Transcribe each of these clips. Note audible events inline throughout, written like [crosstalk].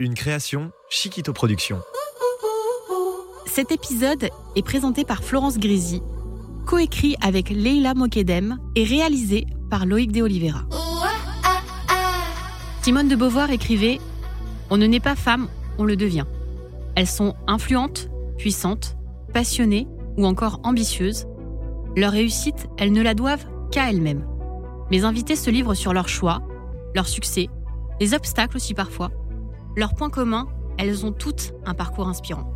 Une création Chiquito Productions. Cet épisode est présenté par Florence Grisi, coécrit avec Leila Mokedem et réalisé par Loïc de Oliveira. Simone de Beauvoir écrivait On ne naît pas femme, on le devient. Elles sont influentes, puissantes, passionnées ou encore ambitieuses. Leur réussite, elles ne la doivent qu'à elles-mêmes. Mes invités se livrent sur leurs choix, leurs succès, les obstacles aussi parfois. Leurs points communs, elles ont toutes un parcours inspirant.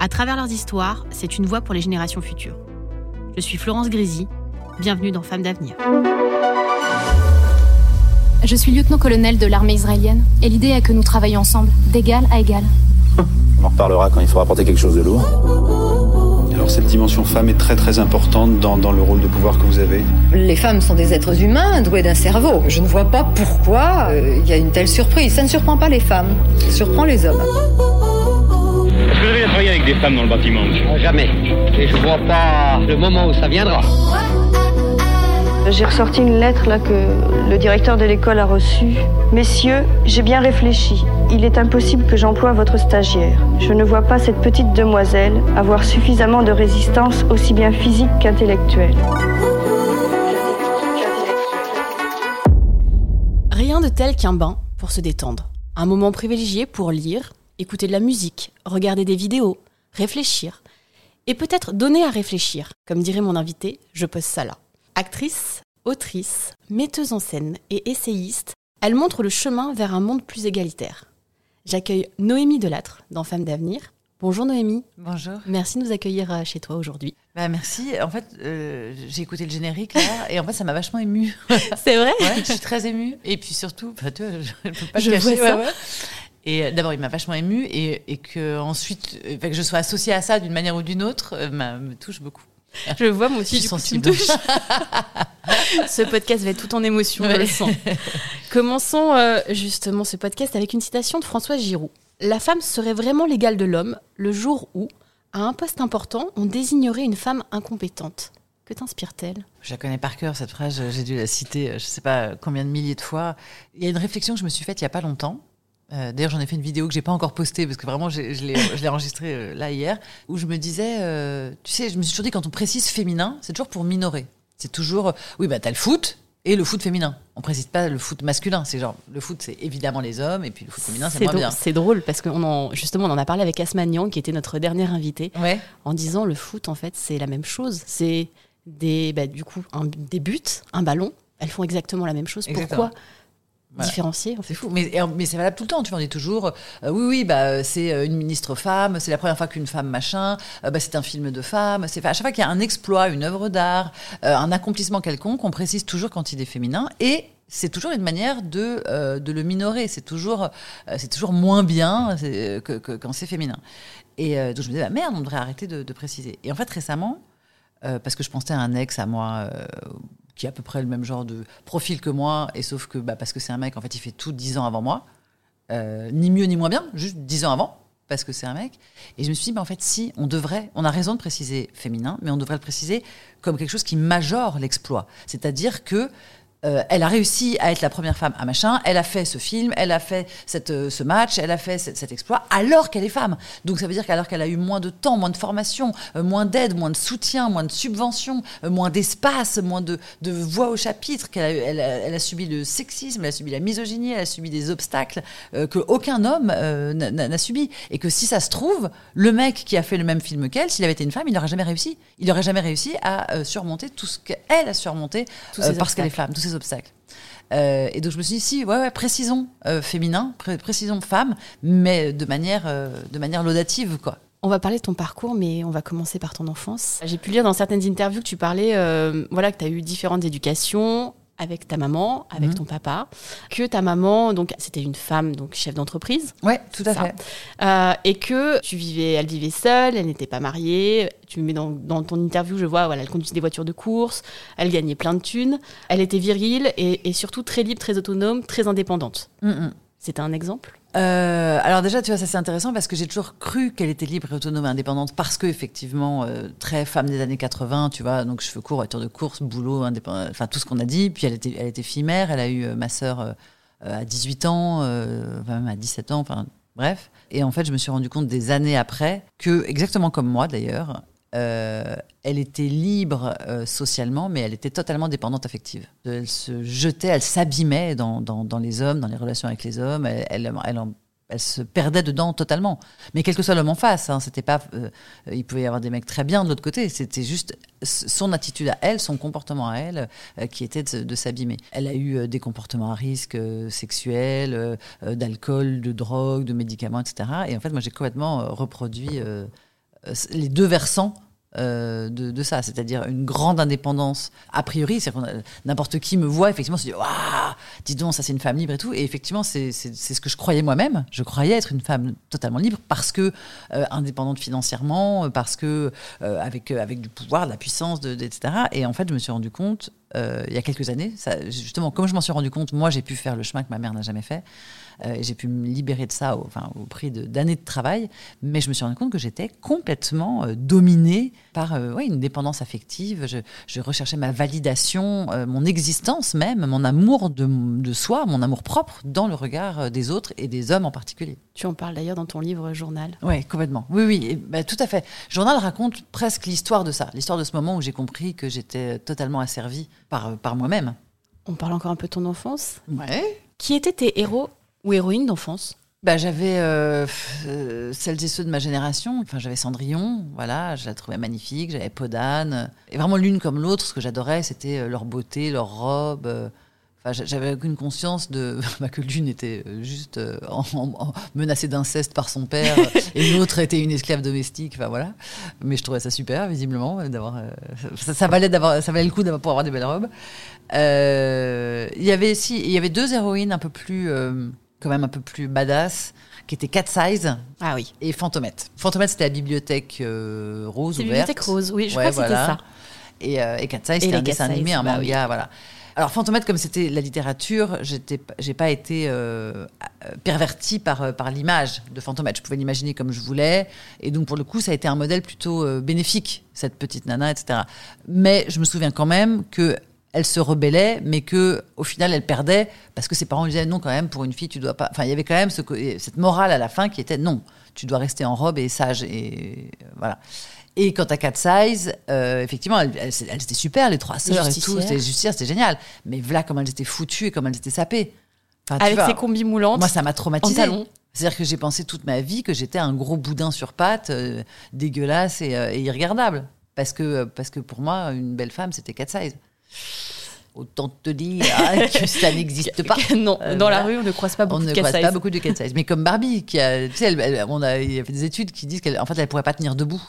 À travers leurs histoires, c'est une voix pour les générations futures. Je suis Florence Grisi, bienvenue dans Femmes d'avenir. Je suis lieutenant-colonel de l'armée israélienne et l'idée est que nous travaillions ensemble, d'égal à égal. [laughs] On en reparlera quand il faudra porter quelque chose de lourd. Alors cette dimension femme est très très importante dans, dans le rôle de pouvoir que vous avez. Les femmes sont des êtres humains doués d'un cerveau. Je ne vois pas pourquoi euh, il y a une telle surprise. Ça ne surprend pas les femmes, ça surprend les hommes. Est-ce que vous avez travaillé avec des femmes dans le bâtiment, monsieur? Jamais. Et je vois pas le moment où ça viendra. J'ai ressorti une lettre là que le directeur de l'école a reçue. Messieurs, j'ai bien réfléchi. Il est impossible que j'emploie votre stagiaire. Je ne vois pas cette petite demoiselle avoir suffisamment de résistance aussi bien physique qu'intellectuelle. Rien de tel qu'un bain pour se détendre. Un moment privilégié pour lire, écouter de la musique, regarder des vidéos, réfléchir. Et peut-être donner à réfléchir. Comme dirait mon invité, je pose ça là. Actrice, autrice, metteuse en scène et essayiste, elle montre le chemin vers un monde plus égalitaire. J'accueille Noémie Delattre dans Femmes d'avenir. Bonjour Noémie. Bonjour. Merci de nous accueillir euh, chez toi aujourd'hui. Bah merci. En fait, euh, j'ai écouté le générique là, et en fait, ça m'a vachement émue. [laughs] C'est vrai ouais, Je suis très émue. Et puis surtout, bah, tu vois, je ne peux pas Je te cacher. vois ça. ouais, ouais. Et euh, d'abord, il m'a vachement émue, et, et que ensuite, que je sois associée à ça d'une manière ou d'une autre, me touche beaucoup. Je le vois moi aussi, Je suis du coup, tu me sensible. touches. [laughs] ce podcast va être tout en émotion, je Ouais. le sens. Commençons euh, justement ce podcast avec une citation de Françoise Giroud. La femme serait vraiment l'égale de l'homme le jour où, à un poste important, on désignerait une femme incompétente. Que t'inspire-t-elle? Je la connais par cœur, cette phrase, j'ai dû la citer, euh, je sais pas combien de milliers de fois. Il y a une réflexion que je me suis faite il y a pas longtemps. Euh, D'ailleurs, j'en ai fait une vidéo que j'ai pas encore postée parce que vraiment, [laughs] je l'ai enregistrée euh, là hier, où je me disais, euh, tu sais, je me suis toujours dit quand on précise féminin, c'est toujours pour minorer. C'est toujours, oui, bah t'as le foot et le foot féminin. On précise pas le foot masculin. C'est genre, le foot, c'est évidemment les hommes et puis le foot féminin, c'est moins bien. c'est drôle parce qu'on en, justement, on en a parlé avec Asma Niang, qui était notre dernière invitée, Ouais. en disant le foot, en fait, c'est la même chose. C'est des, bah, du coup, un- des buts, un ballon. Elles font exactement la même chose. Exactement. Pourquoi Voilà. différencier en fait C'est fou, mais, mais c'est valable tout le temps. Tu vois, on dit toujours, euh, oui, oui, bah, euh, c'est euh, une ministre femme, c'est la première fois qu'une femme machin, euh, bah, c'est un film de femme. C'est à chaque fois qu'il y a un exploit, une œuvre d'art, euh, un accomplissement quelconque, on précise toujours quand il est féminin et c'est toujours une manière de, euh, de le minorer. C'est toujours, euh, c'est toujours moins bien c'est- que, que- quand c'est féminin. Et euh, donc je me disais, bah, merde, on devrait arrêter de, de préciser. Et en fait, récemment, euh, parce que je pensais à un ex à moi euh, qui a à peu près le même genre de profil que moi, et sauf que bah, parce que c'est un mec, en fait, il fait tout 10 ans avant moi, Euh, ni mieux ni moins bien, juste 10 ans avant, parce que c'est un mec. Et je me suis dit, bah, en fait, si, on devrait, on a raison de préciser féminin, mais on devrait le préciser comme quelque chose qui majore l'exploit. C'est-à-dire que euh, elle a réussi à être la première femme à machin, elle a fait ce film, elle a fait cette, euh, ce match, elle a fait cet, cet exploit, alors qu'elle est femme. Donc ça veut dire qu'alors qu'elle a eu moins de temps, moins de formation, euh, moins d'aide, moins de soutien, moins de subventions, euh, moins d'espace, moins de, de voix au chapitre, qu'elle a, elle, a- elle a subi le sexisme, elle a subi la misogynie, elle a subi des obstacles que aucun homme n'a- subi. Et que si ça se trouve, le mec qui a fait le même film qu'elle, s'il avait été une femme, il n'aurait jamais réussi. Il n'aurait jamais réussi à surmonter tout ce qu'elle a surmonté parce qu'elle est femme, obstacles. Euh, et donc je me suis dit, si, ouais, précisons euh, féminin, pré- précisons femme, mais de manière, euh, de manière laudative, quoi. On va parler de ton parcours, mais on va commencer par ton enfance. J'ai pu lire dans certaines interviews que tu parlais, voilà, que tu as eu différentes éducations, avec ta maman, avec Mhm. ton papa, que ta maman, donc c'était une femme, donc chef d'entreprise. Ouais, tout à Ça. fait. Euh, et que tu vivais, elle vivait seule, elle n'était pas mariée. Tu mets dans, dans ton interview, je vois, voilà, elle conduisait des voitures de course, elle gagnait plein de thunes, elle était virile et, et surtout très libre, très autonome, très indépendante. Mm, mm. C'était un exemple? Euh, alors déjà, tu vois, ça c'est intéressant parce que j'ai toujours cru qu'elle était libre autonome et indépendante parce que effectivement, euh, très femme des années 80, tu vois, donc cheveux courts, voiture de course, boulot, indépendant, enfin tout ce qu'on a dit. Puis elle était, elle était fille mère, elle a eu euh, ma sœur à 18 ans, même à 17 ans, enfin bref. Et en fait, je me suis rendu compte des années après que, exactement comme moi d'ailleurs, euh, elle était libre euh, socialement, mais elle était totalement dépendante affective. Elle se jetait, elle s'abîmait dans, dans, les hommes, dans les relations avec les hommes. Elle, elle, elle se perdait dedans totalement. Mais quel que soit l'homme en face, hein, c'était pas. euh, il pouvait y avoir des mecs très bien de l'autre côté. C'était juste son attitude à elle, son comportement à elle, qui était de, de s'abîmer. Elle a eu des comportements à risque sexuels, d'alcool, de drogue, de médicaments, etc. Et en fait, moi, j'ai complètement reproduit les deux versants euh, de, ça, c'est-à-dire une grande indépendance a priori, n'importe qui me voit effectivement se dit waouh, dis donc ça c'est une femme libre et tout, et effectivement c'est ce que je croyais moi-même, je croyais être une femme totalement libre parce que euh, indépendante financièrement, euh, parce que euh, avec euh, avec du pouvoir, de la puissance, de, etc. Et en fait je me suis rendu compte euh, il y a quelques années, justement comme je m'en suis rendu compte, moi j'ai pu faire le chemin que ma mère n'a jamais fait. Euh, j'ai pu me libérer de ça au, enfin, au prix de- d'années de, travail, mais je me suis rendu compte que j'étais complètement euh, dominée par euh, ouais, une dépendance affective. Je, je recherchais ma validation, mon existence même, mon amour de, de soi, mon amour propre dans le regard des autres et des hommes en particulier. Tu en parles d'ailleurs dans ton livre journal. Oui, complètement. Oui, oui, et, bah, tout à fait. Journal raconte presque l'histoire de ça, l'histoire de ce moment où j'ai compris que j'étais totalement asservie par, par moi-même. On parle encore un peu de ton enfance. Ouais. Qui étaient tes héros ou héroïnes d'enfance Bah, j'avais euh, euh, celles et ceux de ma génération. Enfin, j'avais Cendrillon, voilà, je la trouvais magnifique. J'avais Podane. Et vraiment l'une comme l'autre, ce que j'adorais, c'était euh, leur beauté, leur robe. Enfin, j'a- j'avais aucune conscience de [laughs] bah, que l'une était juste en- en- en- menacée d'inceste par son père [laughs] et l'autre était une esclave domestique. Enfin voilà. Mais je trouvais ça super, visiblement, d'avoir. euh, ça, ça valait d'avoir, ça valait le coup d'avoir pour avoir des belles robes. Il y avait il y avait deux héroïnes un peu plus, quand même un peu plus badass, qui étaient Cat Size. Ah oui. Et Fantomette. Fantomette, c'était la bibliothèque euh, rose ouverte. Bibliothèque Rose, oui, je Ouais, crois que c'était ça. Et, euh, et Cat Size, c'était un dessin Size, animé, un bah manga, oui. voilà. Alors Fantomette, comme c'était la littérature, j'ai pas été euh, euh, pervertie par, par l'image de Fantomette. Je pouvais l'imaginer comme je voulais, et donc pour le coup, ça a été un modèle plutôt bénéfique cette petite nana, etc. Mais je me souviens quand même que elle se rebellait, mais que au final elle perdait parce que ses parents lui disaient non quand même pour une fille tu dois pas. Enfin il y avait quand même ce cette morale à la fin qui était non tu dois rester en robe et sage et euh, voilà. Et quant à Cat Size, euh, effectivement, elles, étaient super, les trois sœurs et tout, c'était justicières, c'était génial. Mais voilà comment elles étaient foutues et comment elles étaient sapées. Enfin, Avec vois, ses combis moulantes. Moi, ça m'a traumatisée. C'est-à-dire que j'ai pensé toute ma vie que j'étais un gros boudin sur pattes, euh, dégueulasse et, euh, et irregardable. Parce que, parce que pour moi, une belle femme, c'était Cat Size. Autant te dire hein, [laughs] que ça n'existe pas. [laughs] non, Euh, dans la rue, on ne croise pas beaucoup On de ne croise pas beaucoup de cat size. Mais comme Barbie, qui a, tu sais, elle- elle- on a, il y a fait des études qui disent qu'elle, en fait, elle pourrait pas tenir debout.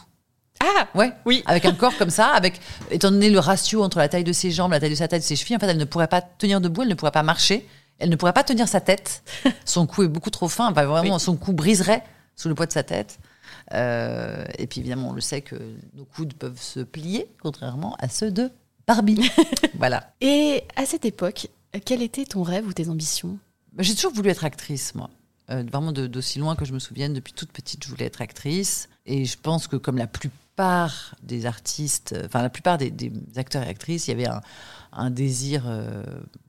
Ah Ouais. Oui. Avec un corps comme ça, avec, étant donné le ratio entre la taille de ses jambes, la taille de sa tête, ses chevilles, en fait, elle ne pourrait pas tenir debout, elle ne pourrait pas marcher, elle ne pourrait pas tenir sa tête. [laughs] Son cou est beaucoup trop fin. Enfin, vraiment, son cou briserait sous le poids de sa tête. Euh, et puis, évidemment, on le sait que nos coudes peuvent se plier, contrairement à ceux de Barbie. [laughs] voilà. Et à cette époque, quel était ton rêve ou tes ambitions? J'ai toujours voulu être actrice, moi. Euh, vraiment de- d'aussi loin que je me souvienne, depuis toute petite, je voulais être actrice. Et je pense que comme la plupart des artistes, euh, enfin la plupart des, des acteurs et actrices, il y avait un, un désir, euh,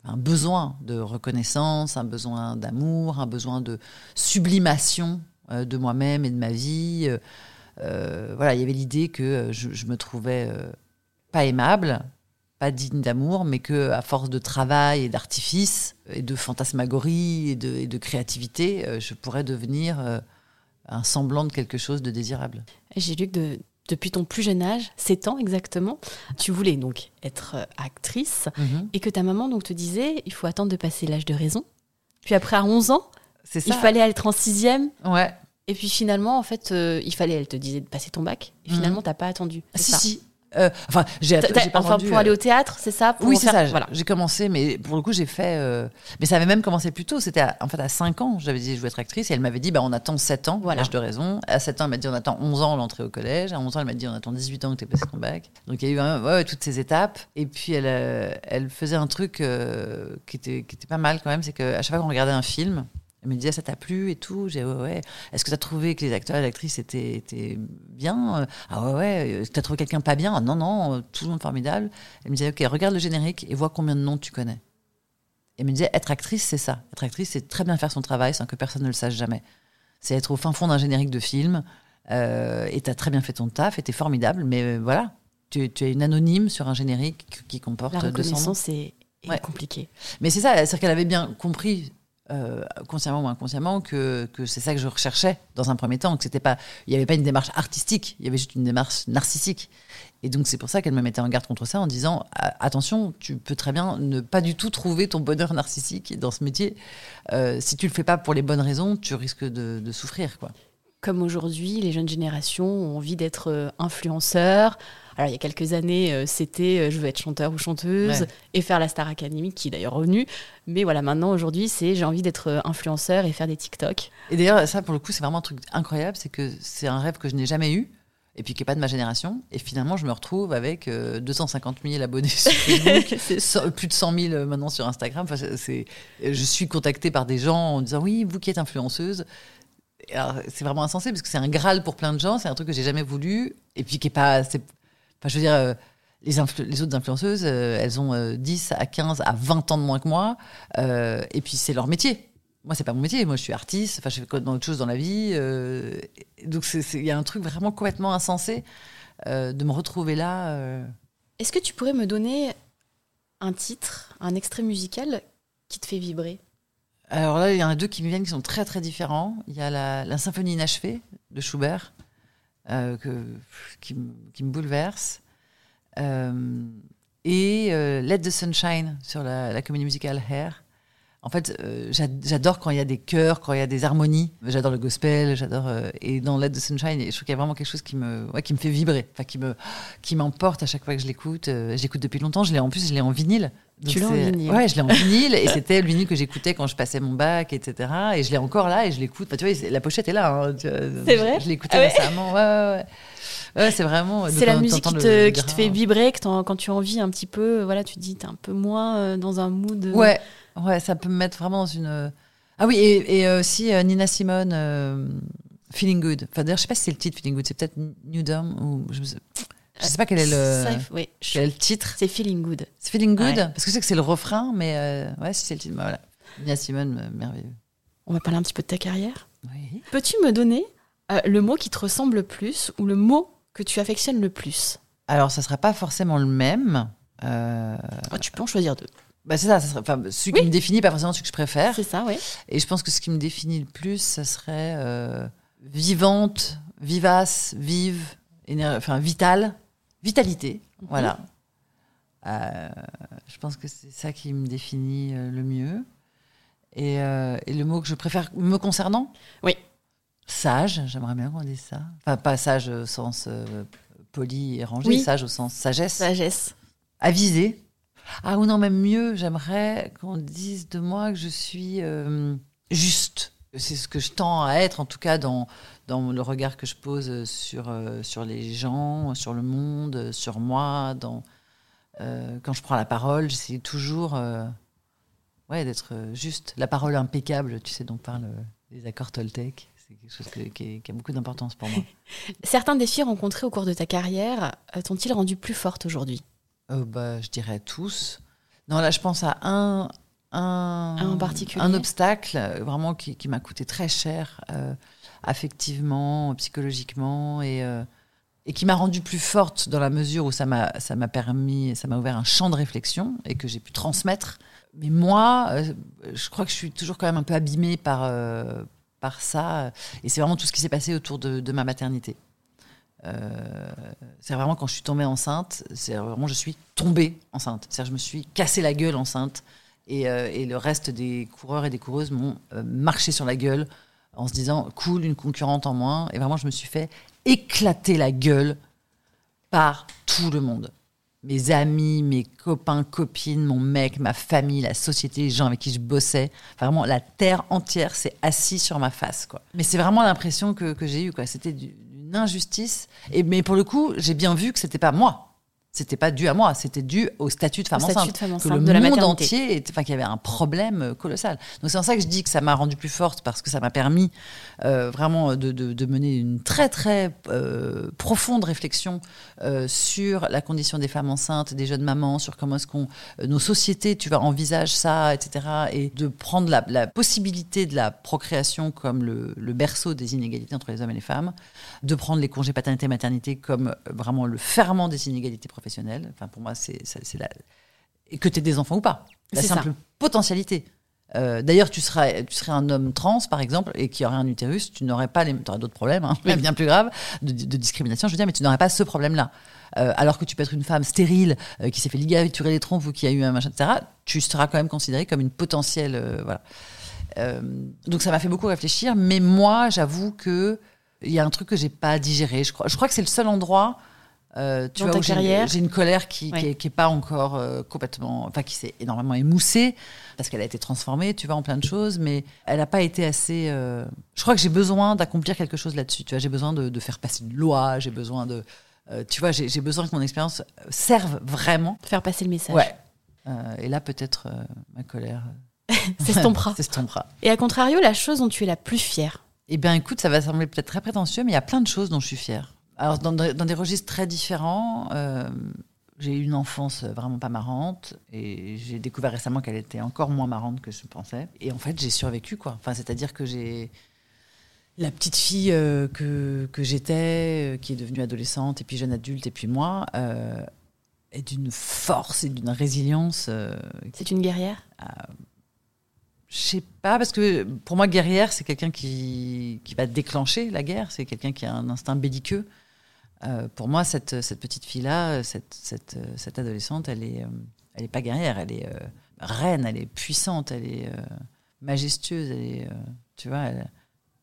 un besoin de reconnaissance, un besoin d'amour, un besoin de sublimation euh, de moi-même et de ma vie. Voilà, il y avait l'idée que je, je me trouvais pas aimable, pas digne d'amour, mais que à force de travail et d'artifice et de fantasmagorie et de, et de créativité, euh, je pourrais devenir euh, un semblant de quelque chose de désirable. J'ai lu que de- depuis ton plus jeune âge, 7 ans exactement, tu voulais donc être euh, actrice Mhm. et que ta maman donc te disait il faut attendre de passer l'âge de raison. Puis après à 11 ans, il fallait être en sixième. Ouais. Et puis finalement, en fait, euh, il fallait, elle te disait de passer ton bac. Et Mhm. finalement, t'as pas attendu. Si, ça si. Euh, enfin, j'ai pas enfin, pour euh, aller au théâtre, c'est ça pour oui, c'est ça. Voilà. J'ai commencé, mais pour le coup, j'ai fait. euh, Mais ça avait même commencé plus tôt. C'était en fait à 5 ans. J'avais dit je veux être actrice et elle m'avait dit bah, on attend 7 ans, Voilà. l'âge de raison. À 7 ans, elle m'a dit on attend 11 ans l'entrée au collège. À 11 ans, elle m'a dit on attend 18 ans que tu passé ton bac. Donc il y a eu un- ouais, toutes ces étapes. Et puis elle, euh, elle faisait un truc euh, qui, était, qui était pas mal quand même c'est qu'à chaque fois qu'on regardait un film, elle me disait ça t'a plu et tout. J'ai ouais, ouais. Est-ce que tu as trouvé que les acteurs et les actrices étaient, étaient bien? Ah ouais, ouais. T'as trouvé quelqu'un pas bien? Ah Non, non, tout le monde formidable. Elle me disait ok, regarde le générique et vois combien de noms tu connais. Elle me disait être actrice, c'est ça. Être actrice, c'est très bien faire son travail sans que personne ne le sache jamais. C'est être au fin fond d'un générique de film euh, et t'as très bien fait ton taf et t'es formidable, mais euh, voilà. Tu, tu es une anonyme sur un générique qui- comporte La 200 noms. reconnaissance est, est Ouais. compliquée. Mais c'est ça, c'est-à-dire qu'elle avait bien compris, euh, consciemment ou inconsciemment, que, que c'est ça que je recherchais dans un premier temps, que c'était pas, il n'y avait pas une démarche artistique, il y avait juste une démarche narcissique. Et donc c'est pour ça qu'elle me mettait en garde contre ça en disant attention, tu peux très bien ne pas du tout trouver ton bonheur narcissique dans ce métier. Euh, si tu le fais pas pour les bonnes raisons, tu risques de, de souffrir, quoi. Comme aujourd'hui, les jeunes générations ont envie d'être euh, influenceurs. Alors, il y a quelques années, euh, c'était euh, je veux être chanteur ou chanteuse Ouais. et faire la Star Academy, qui est d'ailleurs revenue. Mais voilà, maintenant, aujourd'hui, c'est j'ai envie d'être influenceur et faire des TikTok. Et d'ailleurs, ça, pour le coup, c'est vraiment un truc incroyable, c'est que c'est un rêve que je n'ai jamais eu, et puis qui n'est pas de ma génération. Et finalement, je me retrouve avec euh, 250 000 abonnés sur [laughs] Facebook, so- plus de 100 000 euh, maintenant sur Instagram. Enfin, je suis contactée par des gens en disant oui, vous qui êtes influenceuse. C'est vraiment insensé parce que c'est un graal pour plein de gens. C'est un truc que j'ai jamais voulu, et puis qui est pas. Enfin, je veux dire. euh, les, autres influenceuses, euh, elles ont euh, 10 à 15 à 20 ans de moins que moi. euh, et puis, c'est leur métier. Moi, c'est pas mon métier. Moi, je suis artiste. Enfin, je fais autre chose dans la vie. donc, il y a un truc vraiment complètement insensé de me retrouver là. Est-ce que tu pourrais me donner un titre, un extrait musical qui te fait vibrer? Alors là, il y en a deux qui me viennent qui sont très, très différents. Il y a la, symphonie inachevée de Schubert, euh, que, qui, me- qui me bouleverse. Euh, et euh, Let the Sunshine sur la, la comédie musicale Hair. En fait, euh, j'ad- j'adore quand il y a des chœurs, quand il y a des harmonies. J'adore le gospel, j'adore. euh, et dans Let the Sunshine, je trouve qu'il y a vraiment quelque chose qui me, ouais, qui me fait vibrer, enfin qui me, qui m'emporte à chaque fois que je l'écoute. Euh, je l'écoute depuis longtemps. Je l'ai en plus, je l'ai en vinyle. Donc Tu l'as en vinyle. Ouais, je l'ai en vinyle et [laughs] c'était le vinyle que j'écoutais quand je passais mon bac, etc. Et je l'ai encore là et je l'écoute. Enfin, tu vois, la pochette est là. hein. C'est vrai Je, l'ai écouté Ah ouais récemment. Ouais, ouais, ouais. Ouais, c'est vraiment. C'est la musique qui te, le qui te grain. fait vibrer, que quand tu as envie un petit peu, voilà, tu te dis, t'es un peu moins dans un mood. Ouais, ouais, ça peut me mettre vraiment dans une. Ah oui, et, et aussi euh, Nina Simone, euh, Feeling Good. Enfin, d'ailleurs, je sais pas si c'est le titre Feeling Good, c'est peut-être New Dawn ou je, sais- je sais pas quel est le, Ça, oui, quel est le titre. C'est Feeling Good. C'est Feeling Good Ouais. parce que je sais que c'est le refrain, mais euh, ouais, si c'est le titre, bah voilà. Nina Simone, euh, merveilleux. On va parler un petit peu de ta carrière. Oui. Peux-tu me donner euh, le mot qui te ressemble le plus ou le mot que tu affectionnes le plus? Alors, ça sera pas forcément le même. Euh, Ah, Tu peux en choisir deux. Bah, c'est ça, ça serait, enfin, celui qui me définit, pas forcément celui que je préfère. C'est ça, oui. Et je pense que ce qui me définit le plus, ça serait euh, vivante, vivace, vive, éner- enfin vitale, vitalité. Voilà. Euh, je pense que c'est ça qui me définit euh, le mieux. Et, et le mot que je préfère me concernant? Oui. Sage, j'aimerais bien qu'on dise ça. Enfin, pas sage au sens poli et rangé, Oui. sage au sens sagesse. Sagesse. Avisé. Ah ou non, même mieux, j'aimerais qu'on dise de moi que je suis euh, juste. C'est ce que je tends à être, en tout cas dans, dans le regard que je pose sur, euh, sur les gens, sur le monde, sur moi. Euh, quand je prends la parole, j'essaie toujours ouais, d'être juste. La parole impeccable, tu sais, dont parlent les accords Toltec. C'est quelque chose qui, qui a beaucoup d'importance pour moi. [laughs] Certains défis rencontrés au cours de ta carrière t'ont-ils rendu plus forte aujourd'hui? Euh, bah, je dirais tous. Non, là, je pense à un, un, Un en particulier un obstacle euh, vraiment qui, qui m'a coûté très cher, euh, affectivement, psychologiquement, et, euh, et qui m'a rendue plus forte dans la mesure où ça m'a ça m'a permis, ça m'a ouvert un champ de réflexion et que j'ai pu transmettre. Mais moi, je crois que je suis toujours quand même un peu abîmée par, par ça. Et c'est vraiment tout ce qui s'est passé autour de, de ma maternité. Euh, c'est vraiment quand je suis tombée enceinte, c'est vraiment je suis tombée enceinte. C'est-à-dire je me suis cassé la gueule enceinte et, euh, et le reste des coureurs et des coureuses m'ont euh, marché sur la gueule en se disant cool une concurrente en moins et vraiment je me suis fait éclater la gueule par tout le monde. Mes amis, mes copains, copines, mon mec, ma famille, la société, les gens avec qui je bossais. Vraiment, la terre entière s'est assise sur ma face. Quoi. Mais c'est vraiment l'impression que, j'ai eue. C'était une injustice. Et, mais pour le coup, j'ai bien vu que c'était pas moi. C'était pas dû à moi, c'était dû au statut de femme statut enceinte. de femme que enceinte, le de la monde maternité. entier, était- enfin qu'il y avait un problème euh, colossal. Donc c'est en ça que je dis que ça m'a rendue plus forte parce que ça m'a permis euh, vraiment de, de- de mener une très très euh, profonde réflexion euh, sur la condition des femmes enceintes, des jeunes mamans, sur comment est-ce qu'on nos sociétés, tu vois, envisagent ça, etc. Et de prendre la, la possibilité de la procréation comme le, le berceau des inégalités entre les hommes et les femmes, de prendre les congés paternité-maternité comme vraiment le ferment des inégalités professionnelles. Enfin, pour moi, c'est la et que tu aies des enfants ou pas. La ça. simple potentialité. Euh, D'ailleurs, tu serais, tu serais un homme trans, par exemple, et qui aurait un utérus, tu n'aurais pas les, aurais d'autres problèmes, hein, bien plus graves, de, de discrimination, je veux dire, mais tu n'aurais pas ce problème-là. Euh, alors que tu peux être une femme stérile, euh, qui s'est fait ligaturer les trompes ou qui a eu un machin, etc., tu seras quand même considérée comme une potentielle. voilà. Donc ça m'a fait beaucoup réfléchir, mais moi, j'avoue que il y a un truc que j'ai pas digéré. Je crois, je crois que c'est le seul endroit. Euh, tu Dans vois, j'ai- une colère qui, Ouais. qui, est, qui est pas encore euh, complètement, enfin qui s'est énormément émoussée parce qu'elle a été transformée, tu vois, en plein de choses, mais elle n'a pas été assez. euh, Je crois que j'ai besoin d'accomplir quelque chose là-dessus. Tu vois, j'ai besoin de, de faire passer une loi, j'ai besoin de, tu vois, j'ai besoin que mon expérience serve vraiment. Faire passer le message. Ouais. Et là, peut-être ma colère [laughs] S'estompera. s'estompera. [laughs] Et à contrario, la chose dont tu es la plus fière? Eh bien, écoute, ça va sembler peut-être très prétentieux, mais il y a plein de choses dont je suis fière. Alors, dans, de- dans des registres très différents, euh, j'ai eu une enfance vraiment pas marrante et j'ai découvert récemment qu'elle était encore moins marrante que je pensais. Et en fait, j'ai survécu, quoi. Enfin, c'est-à-dire que j'ai la petite fille euh, que, que j'étais, euh, qui est devenue adolescente et puis jeune adulte et puis moi, euh, est d'une force et d'une résilience. C'est une guerrière? Je sais pas, parce que pour moi, guerrière, c'est quelqu'un qui, qui va déclencher la guerre, c'est quelqu'un qui a un instinct belliqueux. Euh, pour moi, cette, cette petite fille-là, cette, cette, cette adolescente, elle est, euh, elle est pas guerrière, elle est euh, reine, elle est puissante, elle est euh, majestueuse, elle est, tu vois, elle,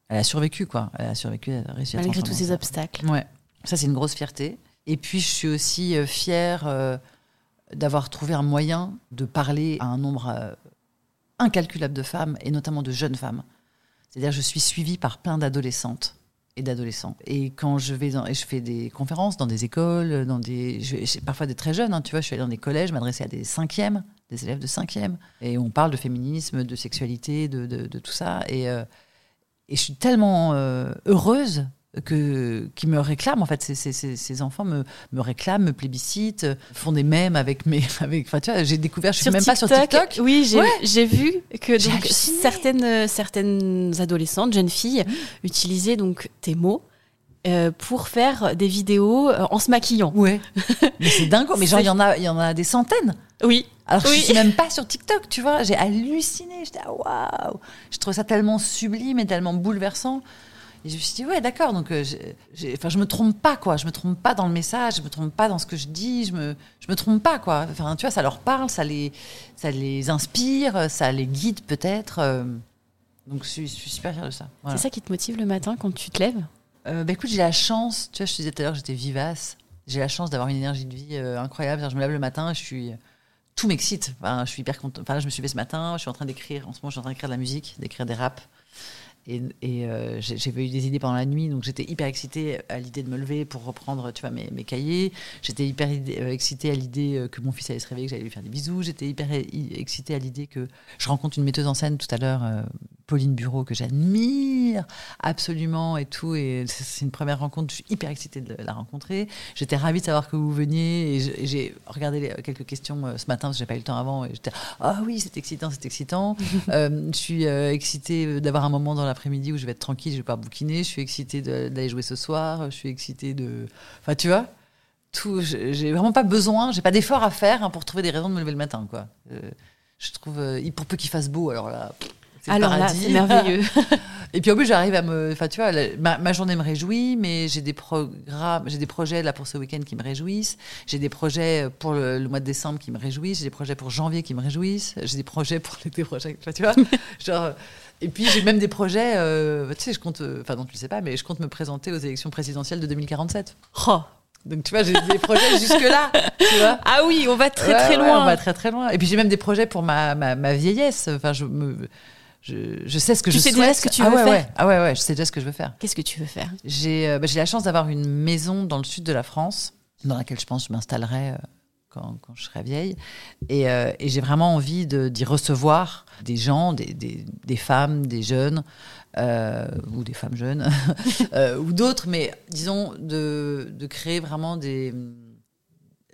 elle a survécu, quoi. Elle a survécu, elle a réussi à Malgré tous ces obstacles. Ouais, ça c'est une grosse fierté. Et puis je suis aussi fière d'avoir trouvé un moyen de parler à un nombre incalculable de femmes, et notamment de jeunes femmes. C'est-à-dire je suis suivie par plein d'adolescentes et d'adolescents. Et quand je vais dans, et je fais des conférences dans des écoles, dans des, parfois des très jeunes, hein, tu vois, je suis allée dans des collèges, m'adresser à des cinquièmes, des élèves de cinquième, et on parle de féminisme, de sexualité, de, de- de tout ça, et, euh, et je suis tellement euh, heureuse que qui me réclament en fait ces, ces- enfants me, me réclament me plébiscitent font des mèmes avec mes [laughs] avec enfin tu vois j'ai découvert je suis même pas sur TikTok Oui, j'ai Ouais. vu que donc, certaines, certaines adolescentes, jeunes filles, utilisaient donc tes mots euh, pour faire des vidéos euh, en se maquillant. Ouais. [laughs] mais c'est dingue mais genre il y en a il y en a des centaines Oui. alors Oui. je suis même [laughs] pas sur TikTok tu vois j'ai halluciné j'étais ah, waouh je trouvais ça tellement sublime et tellement bouleversant et je me suis dit ouais d'accord donc euh, enfin je me trompe pas quoi je me trompe pas dans le message je me trompe pas dans ce que je dis je me je me trompe pas quoi enfin tu vois ça leur parle ça les ça les inspire ça les guide peut-être euh, donc je suis, je suis super fière de ça Voilà. C'est ça qui te motive le matin quand tu te lèves? Euh, bah, écoute, j'ai la chance, tu vois, je te disais tout à l'heure j'étais vivace. J'ai la chance d'avoir une énergie de vie euh, incroyable. Je me lève le matin, je suis. Tout m'excite. Enfin, je suis hyper contente. Enfin, là, je me suis levée ce matin, je suis en train d'écrire. En ce moment, je suis en train d'écrire de la musique, d'écrire des raps. Et, et, euh, j'ai- j'avais eu des idées pendant la nuit, donc j'étais hyper excitée à l'idée de me lever pour reprendre, tu vois, mes, mes cahiers. J'étais hyper euh, excitée à l'idée euh, que mon fils allait se réveiller, que j'allais lui faire des bisous. J'étais hyper e- excitée à l'idée que je rencontre une metteuse en scène tout à l'heure, euh, Pauline Bureau, que j'admire absolument et tout. Et c'est- une première rencontre, je suis hyper excitée de la rencontrer. J'étais ravie de savoir que vous veniez et j'ai regardé les- quelques questions euh, ce matin parce que j'ai pas eu le temps avant et j'étais ah oui c'est excitant c'est excitant. [laughs] Euh, je suis euh, excitée d'avoir un moment dans l'après-midi où je vais être tranquille, je vais pas bouquiner. Je suis excitée d'aller jouer ce soir. Je suis excitée de, enfin tu vois. Tout, j'ai vraiment pas besoin, j'ai pas d'effort à faire hein, pour trouver des raisons de me lever le matin, quoi. Euh, je trouve, euh, pour peu qu'il fasse beau, alors là, c'est Alors là, paradis. c'est merveilleux. [laughs] Et puis en plus, j'arrive à me. Enfin, tu vois, la- ma, ma journée me réjouit, mais j'ai des programmes, j'ai des projets là pour ce week-end qui me réjouissent. J'ai des projets pour le, le mois de décembre qui me réjouissent. J'ai des projets pour janvier qui me réjouissent. J'ai des projets pour l'été prochain. Tu vois, [laughs] genre. Et puis j'ai même des projets. euh, tu sais, je compte. euh, Enfin, non, tu le sais pas, mais je compte me présenter aux élections présidentielles de 2047. Oh. Donc tu vois, j'ai des projets jusque-là. Tu vois [laughs] Ah oui, on va très Ouais, très ouais, loin. on va très très loin. Et puis j'ai même des projets pour ma, ma, ma vieillesse. Enfin, je, me, je, je sais ce que Tu je sais souhaite. déjà ce que tu ah veux ouais, faire ouais. Ah ouais, ouais, je sais déjà ce que je veux faire. Qu'est-ce que tu veux faire? J'ai euh, bah, la chance d'avoir une maison dans le sud de la France, dans laquelle je pense que je m'installerai euh, quand, quand je serai vieille. Et, euh, et j'ai vraiment envie d'y recevoir des gens, des, des, des femmes, des jeunes, euh, ou des femmes jeunes, [laughs] ou d'autres, mais disons de, de créer vraiment des,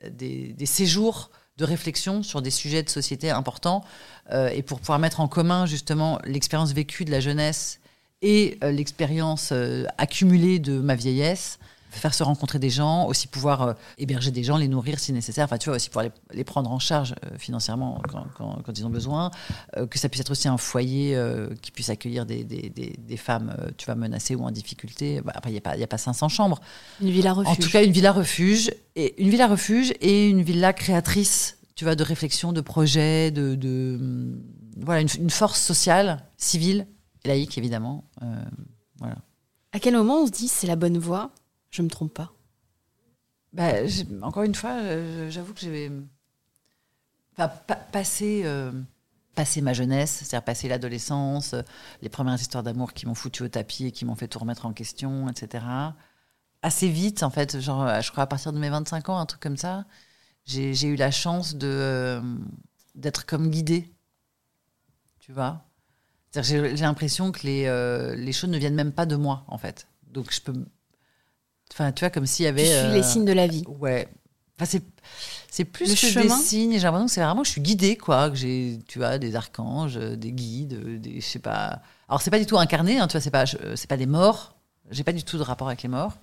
des, des séjours de réflexion sur des sujets de société importants euh, et pour pouvoir mettre en commun justement l'expérience vécue de la jeunesse et euh, l'expérience euh, accumulée de ma vieillesse, faire se rencontrer des gens, aussi pouvoir euh, héberger des gens, les nourrir si nécessaire, enfin tu vois, aussi pouvoir les, les prendre en charge euh, financièrement quand, quand- quand ils ont besoin, euh, que ça puisse être aussi un foyer qui puisse accueillir des, des- des- des femmes, tu vois, menacées ou en difficulté. Bah, après, il n'y a, pas- y a pas 500 chambres. Une villa refuge. En tout cas, une villa refuge et une villa refuge et une villa créatrice, tu vois, de réflexion, de projet, de, de hum, voilà, une, une force sociale, civile, et laïque évidemment. Voilà. À quel moment on se dit c'est la bonne voie Je me trompe pas. Bah, encore une fois, euh, j'avoue que j'ai enfin, pa- passé, euh, passé ma jeunesse, c'est-à-dire passé l'adolescence, euh, les premières histoires d'amour qui m'ont foutu au tapis et qui m'ont fait tout remettre en question, etc. Assez vite, en fait, genre, je crois à partir de mes 25 ans, un truc comme ça, j'ai eu la chance de d'être comme guidée, tu vois? J'ai l'impression que les, les choses ne viennent même pas de moi, en fait. Donc je peux, enfin, tu vois, comme s'il y avait. Tu suis euh, les signes de la vie. Ouais. Enfin, c'est, c'est plus Le que des chemin signes. J'ai l'impression que c'est vraiment je suis guidée, quoi. Que j'ai, tu vois, des archanges, euh, des guides, euh, des, je sais pas. Alors, c'est pas du tout incarné, hein, tu vois, c'est pas, euh, c'est pas des morts. J'ai pas du tout de rapport avec les morts.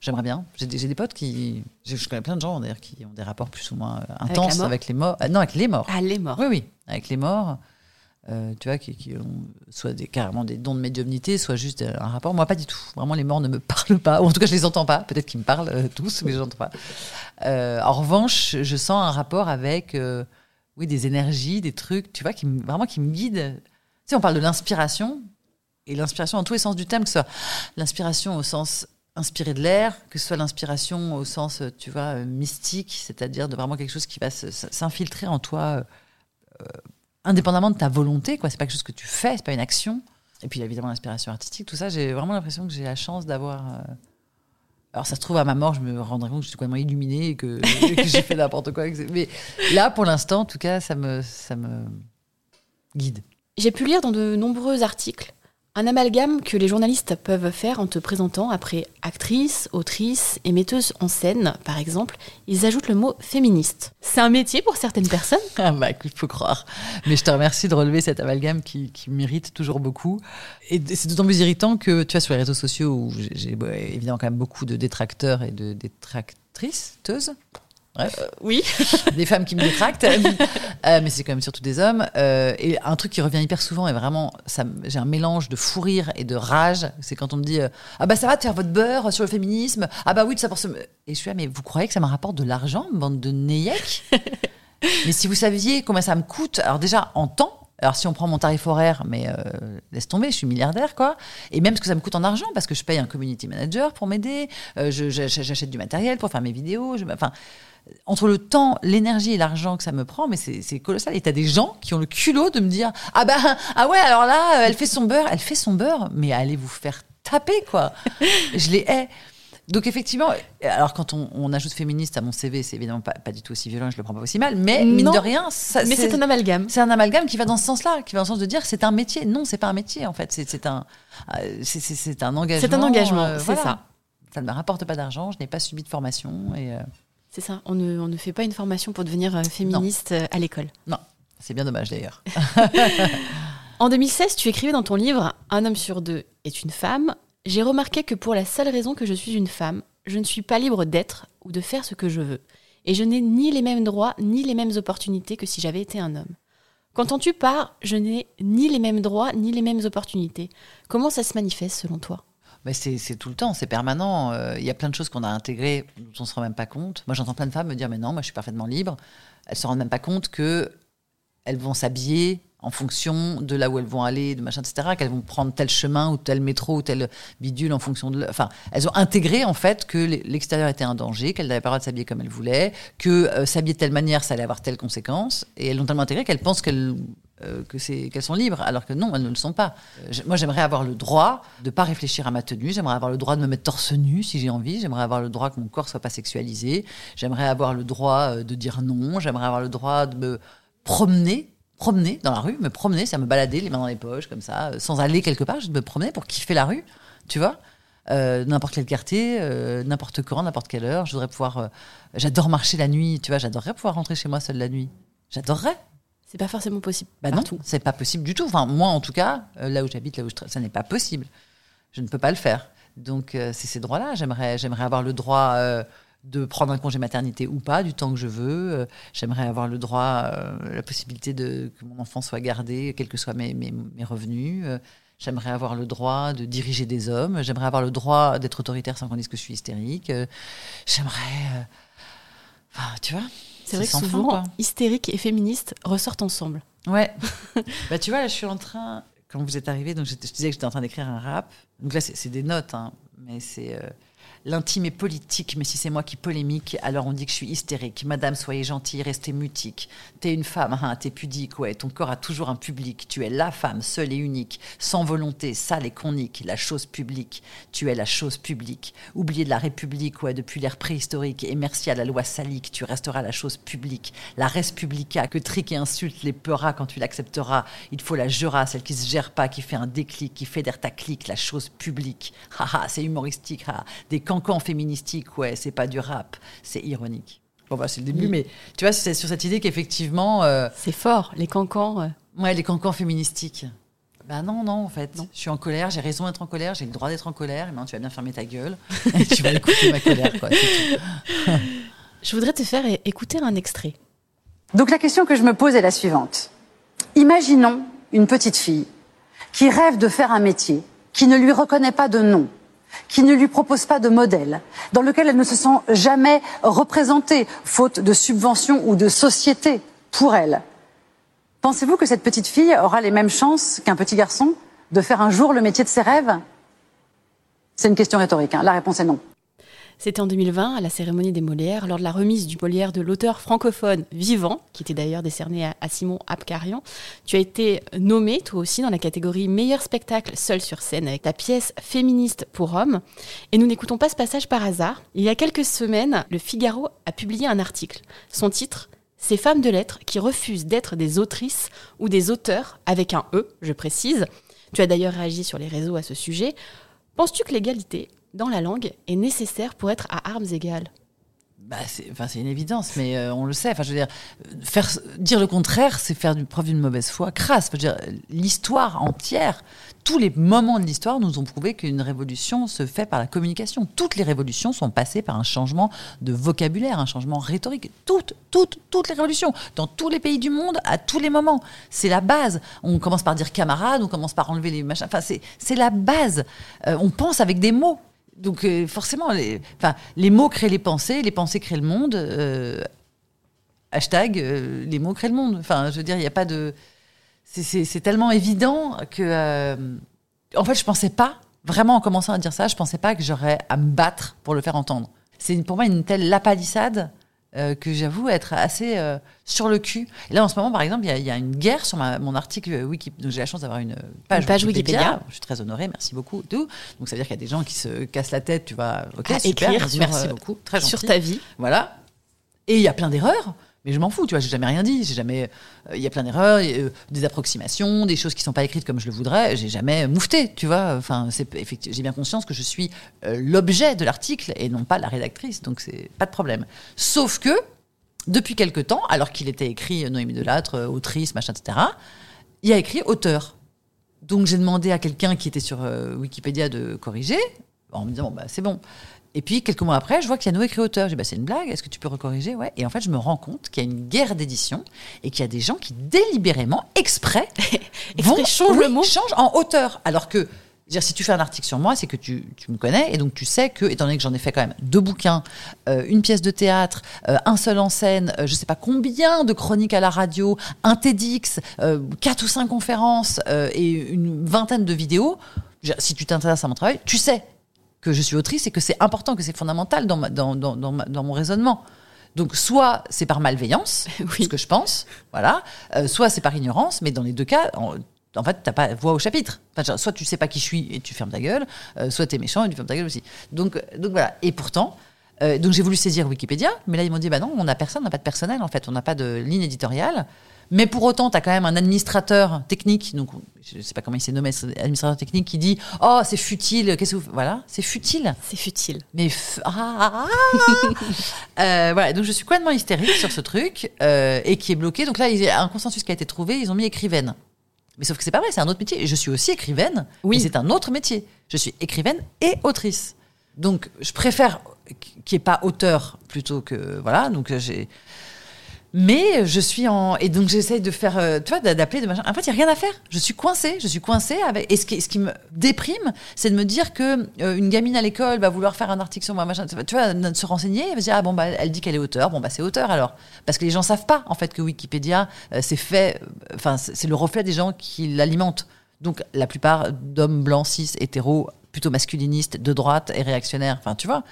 J'aimerais bien. J'ai des, j'ai des potes qui. Je, connais plein de gens, d'ailleurs, qui ont des rapports plus ou moins euh, intenses avec, les morts. Non, avec les morts. Ah, les morts. Oui, oui, avec les morts. Euh, tu vois, qui, qui ont soit des, carrément des dons de médiumnité, soit juste euh, un rapport. Moi, pas du tout. Vraiment, les morts ne me [laughs] parlent pas. Ou en tout cas, je les entends pas. Peut-être qu'ils me parlent euh, tous, mais je les entends pas. En revanche, je sens un rapport avec, oui, des énergies, des trucs, tu vois, qui me- vraiment qui me guident. Tu sais, on parle de l'inspiration, et l'inspiration dans tous les sens du terme, que ce soit l'inspiration au sens inspiré de l'air, que ce soit l'inspiration au sens, tu vois, mystique, c'est-à-dire de vraiment quelque chose qui va s'infiltrer en toi, indépendamment de ta volonté, quoi. C'est pas quelque chose que tu fais, c'est pas une action. Et puis évidemment l'inspiration artistique, tout ça, j'ai vraiment l'impression que j'ai la chance d'avoir. euh, Alors ça se trouve à ma mort, je me rendrai compte que je suis complètement illuminée et que, [laughs] que j'ai fait n'importe quoi. Mais là, pour l'instant, en tout cas, ça me, ça me guide. J'ai pu lire dans de nombreux articles un amalgame que les journalistes peuvent faire en te présentant après actrice, autrice et metteuse en scène, par exemple. Ils ajoutent le mot féministe. C'est un métier pour certaines personnes [laughs] Ah bah écoute, faut croire. Mais je te remercie de relever cet amalgame qui, qui m'irrite toujours beaucoup. Et c'est d'autant plus irritant que, tu vois, sur les réseaux sociaux où j'ai- j'ai bah, évidemment quand même beaucoup de détracteurs et de détractrices, Bref. oui. [laughs] des femmes qui me détractent. [laughs] Euh, mais c'est quand même surtout des hommes. Euh, et un truc qui revient hyper souvent, et vraiment, j'ai un mélange de fou rire et de rage, c'est quand on me dit euh, Ah bah ça va de faire votre beurre sur le féminisme. Ah bah oui, de ça pour se. Et je suis là, mais vous croyez que ça me rapporte de l'argent, bande de neyek? [laughs] Mais si vous saviez combien ça me coûte, alors déjà en temps, alors si on prend mon tarif horaire, mais euh, laisse tomber, je suis milliardaire quoi. Et même ce que ça me coûte en argent, parce que je paye un community manager pour m'aider, euh, j'achète du matériel pour faire mes vidéos. Je, enfin, entre le temps, l'énergie et l'argent que ça me prend, mais c'est colossal. Et t'as des gens qui ont le culot de me dire ah bah ah ouais alors là elle fait son beurre, elle fait son beurre, mais allez vous faire taper quoi. [laughs] je les hais. Donc effectivement, alors quand on, on ajoute féministe à mon CV, c'est évidemment pas, pas du tout aussi violent, je le prends pas aussi mal, mais mine de rien, ça, Mais c'est un amalgame. C'est un amalgame qui va dans ce sens-là, qui va dans le sens de dire c'est un métier. Non, c'est pas un métier en fait, c'est un, euh, c'est- un engagement. C'est un engagement, euh, c'est voilà. ça. Ça ne me rapporte pas d'argent, je n'ai pas subi de formation et euh, C'est ça. On ne, on ne fait pas une formation pour devenir euh, féministe euh, à l'école. non, c'est bien dommage d'ailleurs. [laughs] En 2016, tu écrivais dans ton livre Un homme sur deux est une femme. J'ai remarqué que pour la seule raison que je suis une femme, je ne suis pas libre d'être ou de faire ce que je veux. Et je n'ai ni les mêmes droits ni les mêmes opportunités que si j'avais été un homme. Quand tu pars, je n'ai ni les mêmes droits ni les mêmes opportunités. Comment ça se manifeste selon toi? Mais c'est tout le temps, c'est permanent. Euh, Il y a plein de choses qu'on a intégrées dont on ne se rend même pas compte. Moi, j'entends plein de femmes me dire Mais non, moi, je suis parfaitement libre. Elles se rendent même pas compte que elles vont s'habiller en fonction de là où elles vont aller, de machin, etc., qu'elles vont prendre tel chemin ou tel métro ou tel bidule en fonction de... Enfin, elles ont intégré en fait que l'extérieur était un danger, qu'elles n'avaient pas le droit de s'habiller comme elles voulaient, que euh, s'habiller de telle manière, ça allait avoir telle conséquence, et elles l'ont tellement intégré qu'elles pensent qu'elles euh, que c'est qu'elles sont libres, alors que non, elles ne le sont pas. Euh, moi, j'aimerais avoir le droit de pas réfléchir à ma tenue. J'aimerais avoir le droit de me mettre torse nu si j'ai envie. J'aimerais avoir le droit que mon corps soit pas sexualisé. J'aimerais avoir le droit de dire non. J'aimerais avoir le droit de me promener promener dans la rue, me promener, ça me balader les mains dans les poches comme ça, euh, sans aller quelque part, je me promener pour kiffer la rue, tu vois. Euh, n'importe quel quartier, euh, n'importe quand, n'importe quelle heure. Je voudrais pouvoir. j'adore marcher la nuit, tu vois. J'adorerais pouvoir rentrer chez moi seule la nuit. J'adorerais. C'est pas forcément possible. Bah non, c'est pas possible du tout. Enfin, moi en tout cas, là où j'habite, là où je ça n'est pas possible. Je ne peux pas le faire. Donc c'est ces droits-là. J'aimerais, j'aimerais avoir le droit de prendre un congé maternité ou pas, du temps que je veux. Euh, j'aimerais avoir le droit, euh, la possibilité de que mon enfant soit gardé, quels que soient mes, mes, revenus. Euh, j'aimerais avoir le droit de diriger des hommes. J'aimerais avoir le droit d'être autoritaire sans qu'on dise que je suis hystérique. j'aimerais. Enfin, tu vois. C'est vrai que souvent, hystérique et féministe ressortent ensemble. Ouais. [laughs] bah, tu vois, là, je suis en train. Quand vous êtes arrivé, donc je, disais que j'étais en train d'écrire un rap. Donc là, c'est des notes, hein, mais c'est L'intime est politique, mais si c'est moi qui polémique, alors on dit que je suis hystérique. Madame, soyez gentille, restez mutique. T'es une femme, hein, t'es pudique, ouais. Ton corps a toujours un public. Tu es la femme, seule et unique, sans volonté, sale et conique, la chose publique. Tu es la chose publique. Oublié de la République, ouais, depuis l'ère préhistorique, et merci à la loi salique, tu resteras la chose publique. La res publica, que trique et insulte les peuras quand tu l'accepteras. Il faut la jura, celle qui se gère pas, qui fait un déclic, qui fédère ta clique, la chose publique. Haha, c'est humoristique, ha. Des cancans féministiques, ouais, c'est pas du rap, c'est ironique. Bon, bah, c'est le début, mais tu vois, c'est sur cette idée qu'effectivement. Euh, c'est fort, les cancans. Ouais, les cancans féministiques. Ben non, non, en fait. Je suis en colère, j'ai raison d'être en colère, j'ai le droit d'être en colère. Et maintenant, tu vas bien fermer ta gueule [laughs] et tu vas écouter ma colère, quoi. [laughs] Je voudrais te faire écouter un extrait. Donc, la question que je me pose est la suivante. Imaginons une petite fille qui rêve de faire un métier, qui ne lui reconnaît pas de nom, qui ne lui propose pas de modèle, dans lequel elle ne se sent jamais représentée, faute de subventions ou de société pour elle. Pensez-vous que cette petite fille aura les mêmes chances qu'un petit garçon de faire un jour le métier de ses rêves? C'est une question rhétorique. Hein. La réponse est non. C'était en 2020, à la cérémonie des Molières, lors de la remise du Molière de l'auteur francophone vivant, qui était d'ailleurs décerné à, Simon Abkarian. Tu as été nommé, toi aussi, dans la catégorie meilleur spectacle seul sur scène avec ta pièce Féministe pour hommes. Et nous n'écoutons pas ce passage par hasard. Il y a quelques semaines, le Figaro a publié un article. Son titre ces femmes de lettres qui refusent d'être des autrices ou des auteurs, avec un E, je précise. Tu as d'ailleurs réagi sur les réseaux à ce sujet. Penses-tu que l'égalité dans la langue est nécessaire pour être à armes égales bah, c'est enfin, une évidence, mais euh, on le sait. Enfin, je veux dire, faire, dire le contraire, c'est faire preuve d'une mauvaise foi crasse. L'histoire entière, tous les moments de l'histoire nous ont prouvé qu'une révolution se fait par la communication. Toutes les révolutions sont passées par un changement de vocabulaire, un changement rhétorique. Toutes, toutes, toutes les révolutions, dans tous les pays du monde, à tous les moments. C'est la base. On commence par dire camarade, on commence par enlever les machins. Enfin, c'est la base. Euh, on pense avec des mots donc euh, forcément, les, les mots créent les pensées, les pensées créent le monde. Euh, hashtag, euh, les mots créent le monde. Enfin, je veux dire, il n'y a pas de... C'est tellement évident que... en fait, je pensais pas, vraiment en commençant à dire ça, je pensais pas que j'aurais à me battre pour le faire entendre. C'est pour moi une telle lapalissade euh, que j'avoue être assez euh, sur le cul. Et là, en ce moment, par exemple, il y, a une guerre sur mon article Wikipédia. Donc, j'ai la chance d'avoir une page, Wikipédia. Je suis très honorée, merci beaucoup. Tout. Donc, ça veut dire qu'il y a des gens qui se cassent la tête, tu vois. Ok, écrire merci euh, beaucoup. Très gentil. Sur ta vie. Voilà. Et il y a plein d'erreurs. Mais je m'en fous, tu vois, j'ai jamais rien dit, j'ai jamais. Euh, il y a plein d'erreurs, euh, des approximations, des choses qui sont pas écrites comme je le voudrais. J'ai jamais moufté, tu vois. Enfin, j'ai bien conscience que je suis euh, l'objet de l'article et non pas la rédactrice, donc c'est pas de problème. Sauf que depuis quelque temps, alors qu'il était écrit Noémie Delattre, autrice, machin, etc., il y a écrit auteur. Donc j'ai demandé à quelqu'un qui était sur Wikipédia de corriger en me disant bon, bah c'est bon. Et puis, quelques mois après, je vois qu'il y a no écrit auteur. Je dis, bah, c'est une blague, est-ce que tu peux recorriger? Ouais. Et en fait, je me rends compte qu'il y a une guerre d'édition et qu'il y a des gens qui délibérément, exprès, [laughs] vont, changent le mot. changent en auteur. Alors que Dire, si tu fais un article sur moi, c'est que tu, tu, me connais et donc tu sais que, étant donné que j'en ai fait quand même deux bouquins, euh, une pièce de théâtre, euh, un seul en scène, euh, je sais pas combien de chroniques à la radio, un TEDx, euh, quatre ou cinq conférences et une vingtaine de vidéos, si tu t'intéresses à mon travail, tu sais que je suis autrice et que c'est important, que c'est fondamental dans, ma- dans, dans, dans, mon raisonnement. Donc, soit c'est par malveillance, [laughs] ce que je pense, voilà, euh, soit c'est par ignorance, mais dans les deux cas, en, en fait, t'as pas voix au chapitre. Enfin, genre, soit tu sais pas qui je suis et tu fermes ta gueule, euh, soit t'es méchant et tu fermes ta gueule aussi. Donc, euh, donc voilà. Et pourtant, euh, donc j'ai voulu saisir Wikipédia, mais là ils m'ont dit bah non, on n'a personne, on n'a pas de personnel en fait, on n'a pas de ligne éditoriale. Mais pour autant, tu as quand même un administrateur technique, donc je sais pas comment il s'est nommé, administrateur technique qui dit oh c'est futile, qu'est-ce que vous... voilà, c'est futile. C'est futile. Mais f- ah, ah, ah. [laughs] Euh, voilà, donc je suis complètement hystérique sur ce truc euh, et qui est bloqué. Donc là, il y a un consensus qui a été trouvé, ils ont mis écrivaine. Mais sauf que c'est pas vrai, c'est un autre métier. Et je suis aussi écrivaine, oui. mais c'est un autre métier. Je suis écrivaine et autrice. Donc je préfère qu'il n'y ait pas auteur plutôt que voilà. Donc j'ai. Mais je suis en et donc j'essaye de faire, euh, tu vois, d'appeler de machin. En fait, il y a rien à faire. Je suis coincée. Je suis coincée avec. Et ce qui, ce qui me déprime, c'est de me dire que euh, une gamine à l'école va vouloir faire un article sur moi, machin. Tu vois, de se renseigner, elle va dire ah bon bah elle dit qu'elle est auteur, bon bah c'est auteur alors. Parce que les gens savent pas en fait que Wikipédia euh, c'est fait, enfin c'est le reflet des gens qui l'alimentent. Donc la plupart d'hommes blancs, cis, hétéros, plutôt masculinistes, de droite et réactionnaires. Enfin tu vois,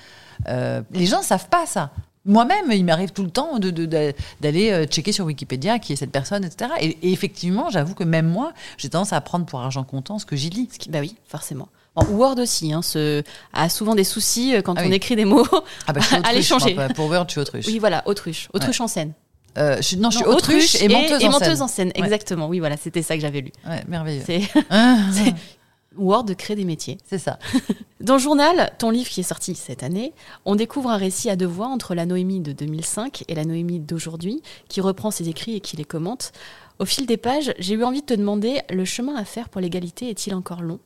les gens savent pas ça. Moi-même, il m'arrive tout le temps d'aller euh, checker sur Wikipédia qui est cette personne, etc. Et, et effectivement, j'avoue que même moi, j'ai tendance à prendre pour argent comptant ce que j'y lis. Bah oui, forcément. Bon, Word aussi hein, ce- a souvent des soucis euh, quand Ah on oui. écrit des mots Ah bah, je suis [laughs] autruche, changer. moi, pour Word, je suis autruche. Oui, voilà, autruche. Autruche Ouais. en scène. Euh, je suis- non, je suis autruche, et menteuse en scène. en scène. Ouais. Exactement, oui, voilà, c'était ça que j'avais lu. Ouais, merveilleux. [laughs] Word crée des métiers. C'est ça. [laughs] Dans le journal, ton livre qui est sorti cette année, on découvre un récit à deux voix entre la Noémie de 2005 et la Noémie d'aujourd'hui, qui reprend ses écrits et qui les commente. Au fil des pages, j'ai eu envie de te demander, le chemin à faire pour l'égalité est-il encore long?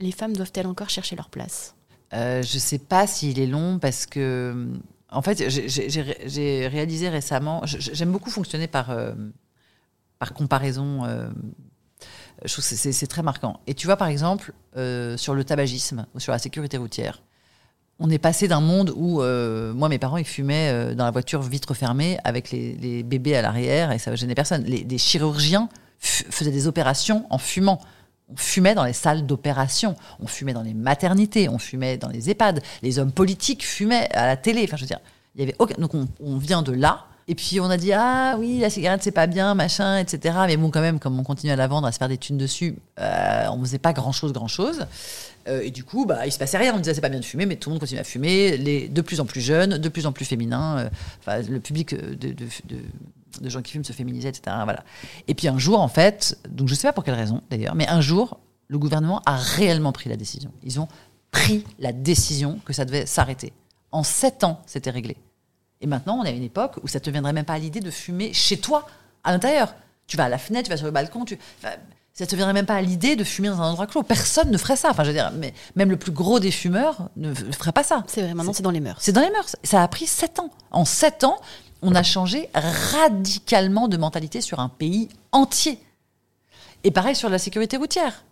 Les femmes doivent-elles encore chercher leur place? Euh, je sais pas s'il est long parce que, en fait, j'ai- réalisé récemment. J'aime beaucoup fonctionner par euh, par comparaison. euh, je trouve que c'est- très marquant. Et tu vois, par exemple, euh, sur le tabagisme ou sur la sécurité routière, on est passé d'un monde où, euh, moi, mes parents, ils fumaient euh, dans la voiture vitre fermée avec les, bébés à l'arrière et ça gênait personne. Les, chirurgiens faisaient des opérations en fumant. On fumait dans les salles d'opération, on fumait dans les maternités, on fumait dans les EHPAD. Les hommes politiques fumaient à la télé. Enfin, je veux dire. Donc, on, on vient de là. Et puis, on a dit, ah oui, la cigarette, c'est pas bien, machin, etc. Mais bon, quand même, comme on continue à la vendre, à se faire des thunes dessus, euh, on faisait pas grand-chose, grand-chose. Euh, et du coup, bah, il se passait rien. On disait c'est pas bien de fumer, mais tout le monde continue à fumer. Les, de plus en plus jeunes, de plus en plus féminins. euh, le public euh, de, de, de- de gens qui fument se féminisait, etc. Voilà. Et puis un jour, en fait, donc je sais pas pour quelle raison d'ailleurs, mais un jour, le gouvernement a réellement pris la décision. Ils ont pris la décision que ça devait s'arrêter. En sept ans, c'était réglé. Et maintenant, on est à une époque où ça te viendrait même pas à l'idée de fumer chez toi, à l'intérieur. Tu vas à la fenêtre, tu vas sur le balcon, tu. enfin, ça te viendrait même pas à l'idée de fumer dans un endroit clos. Personne ne ferait ça. Enfin, je veux dire, mais même le plus gros des fumeurs ne ferait pas ça. C'est vrai, maintenant c'est dans les mœurs. C'est dans les mœurs. Ça a pris sept ans. En sept ans, on a changé radicalement de mentalité sur un pays entier. Et pareil sur la sécurité routière.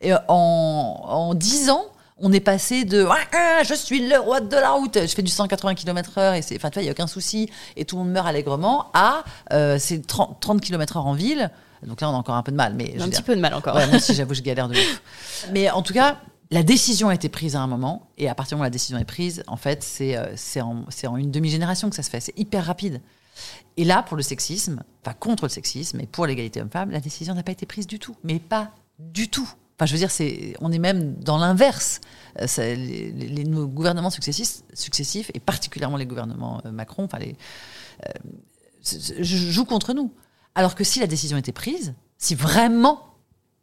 Et en, en 10 ans, on est passé de Ah, ah, je suis le roi de la route, je fais du 180 km/h et c'est, enfin, tu vois, il n'y a aucun souci et tout le monde meurt allègrement, à euh, c'est 30, 30 km/h en ville. Donc là, on a encore un peu de mal. Mais Un dire- petit peu de mal encore. Ouais, moi aussi, j'avoue, je galère de ouf. Mais en tout cas, la décision a été prise à un moment, et à partir du moment où la décision est prise, en fait, c'est euh, en, en une demi-génération que ça se fait. C'est hyper rapide. Et là, pour le sexisme, enfin contre le sexisme et pour l'égalité homme-femme, la décision n'a pas été prise du tout. Mais pas du tout. Enfin, je veux dire, c'est, on est même dans l'inverse. Euh, les, les- nos gouvernements successifs, et particulièrement les gouvernements euh, Macron, enfin euh, jouent contre nous. Alors que si la décision était prise, si vraiment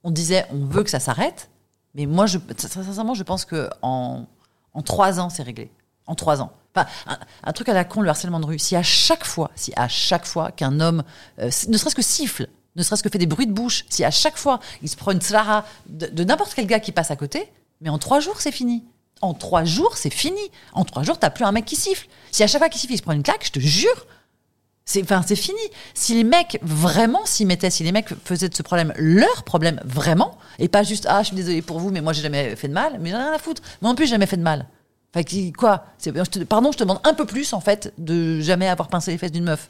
on disait on veut que ça s'arrête, mais moi, je, sincèrement, je pense que en, trois ans, c'est réglé. En trois ans. Enfin, un, truc à la con, le harcèlement de rue. Si à chaque fois, si à chaque fois qu'un homme, ne serait-ce que siffle, ne serait-ce que fait des bruits de bouche, si à chaque fois il se prend une tsara de, n'importe quel gars qui passe à côté, mais en trois jours, c'est fini. En trois jours, c'est fini. En trois jours, t'as plus un mec qui siffle. Si à chaque fois qu'il siffle, il se prend une claque, je te jure, C'est, c'est fini. Si les mecs vraiment s'y mettaient, si les mecs faisaient de ce problème leur problème vraiment, et pas juste ah je suis désolé pour vous, mais moi j'ai jamais fait de mal, mais j'en ai rien à foutre. Moi non plus j'ai jamais fait de mal. Enfin quoi? Pardon, je te demande un peu plus en fait de jamais avoir pincé les fesses d'une meuf.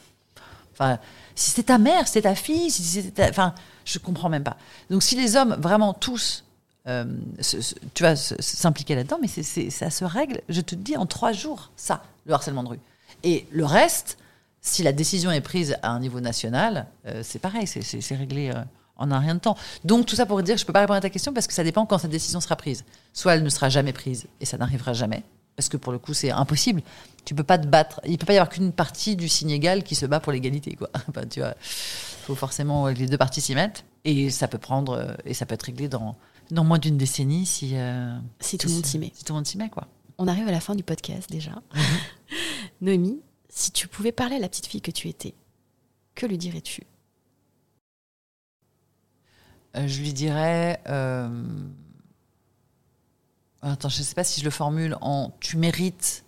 Si c'était ta mère, c'était ta fille, si c'était ta- enfin, je comprends même pas. Donc si les hommes vraiment tous, euh, tu se- s'impliquer là-dedans, mais c'est, c'est- ça se règle, je te dis, en trois jours, ça, le harcèlement de rue. Et le reste, si la décision est prise à un niveau national, euh, c'est pareil, c'est, c'est- c'est réglé euh, en un rien de temps. Donc tout ça pour dire je peux pas répondre à ta question parce que ça dépend quand cette décision sera prise. Soit elle ne sera jamais prise et ça n'arrivera jamais. Parce que pour le coup, c'est impossible. Tu peux pas te battre. Il peut pas y avoir qu'une partie du signe égal qui se bat pour l'égalité, quoi. [laughs] Enfin, tu vois, faut forcément que les deux parties s'y mettent. Et ça peut prendre, euh, et ça peut être réglé dans, dans moins d'une décennie si, euh, Si tout le monde s'y met. Si tout le monde s'y met, quoi. On arrive à la fin du podcast déjà. [laughs] Noémie, si tu pouvais parler à la petite fille que tu étais, que lui dirais-tu? Euh, je lui dirais. euh, Attends, je ne sais pas si je le formule en tu mérites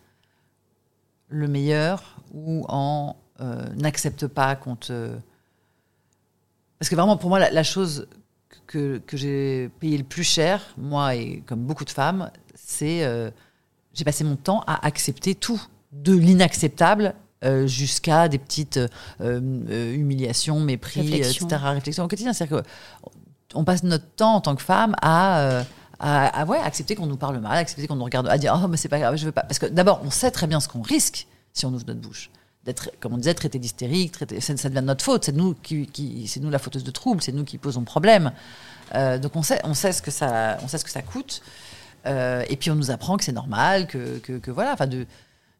le meilleur ou en euh, n'accepte pas qu'on te. Parce que vraiment, pour moi, la, la chose que, que j'ai payé le plus cher, moi et comme beaucoup de femmes, c'est. euh, j'ai passé mon temps à accepter tout, de l'inacceptable euh, jusqu'à des petites euh, humiliations, mépris, Réflexion. etc. Réflexion au quotidien. C'est-à-dire que on passe notre temps en tant que femme à, à, ouais, accepter qu'on nous parle mal, accepter qu'on nous regarde, à dire oh mais c'est pas grave, je veux pas. Parce que d'abord, on sait très bien ce qu'on risque si on ouvre notre bouche. D'être, comme on disait, traité d'hystérique, traité, ça, devient de notre faute. C'est nous qui, qui- c'est nous la fauteuse de trouble, c'est nous qui posons problème. Euh, donc on sait, on sait ce que ça, on sait ce que ça coûte. Euh, et puis on nous apprend que c'est normal, que, que, voilà, enfin de,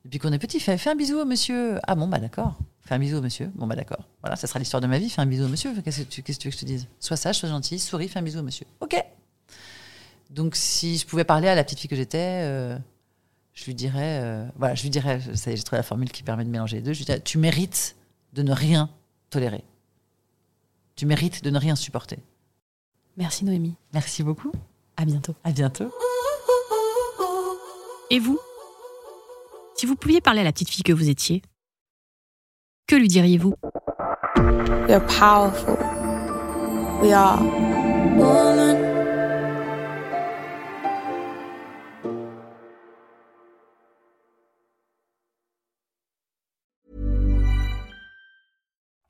depuis qu'on est petit, fais, fais un bisou au monsieur. Ah bon bah d'accord. Fais un bisou au monsieur. Bon bah d'accord. Voilà, ça sera l'histoire de ma vie. Fais un bisou au monsieur. Qu'est-ce que tu, qu'est-ce que tu veux que je te dise? Sois sage, sois gentil, souris, fais un bisou au monsieur. Ok. Donc si je pouvais parler à la petite fille que j'étais, euh, je lui dirais, euh, voilà, je lui dirais, ça y est, j'ai trouvé la formule qui permet de mélanger les deux. Je lui dirais, tu mérites de ne rien tolérer. Tu mérites de ne rien supporter. Merci Noémie. Merci beaucoup. À bientôt. À bientôt. Et vous? Si vous pouviez parler à la petite fille que vous étiez, que lui diriez-vous? We are powerful. We are woman.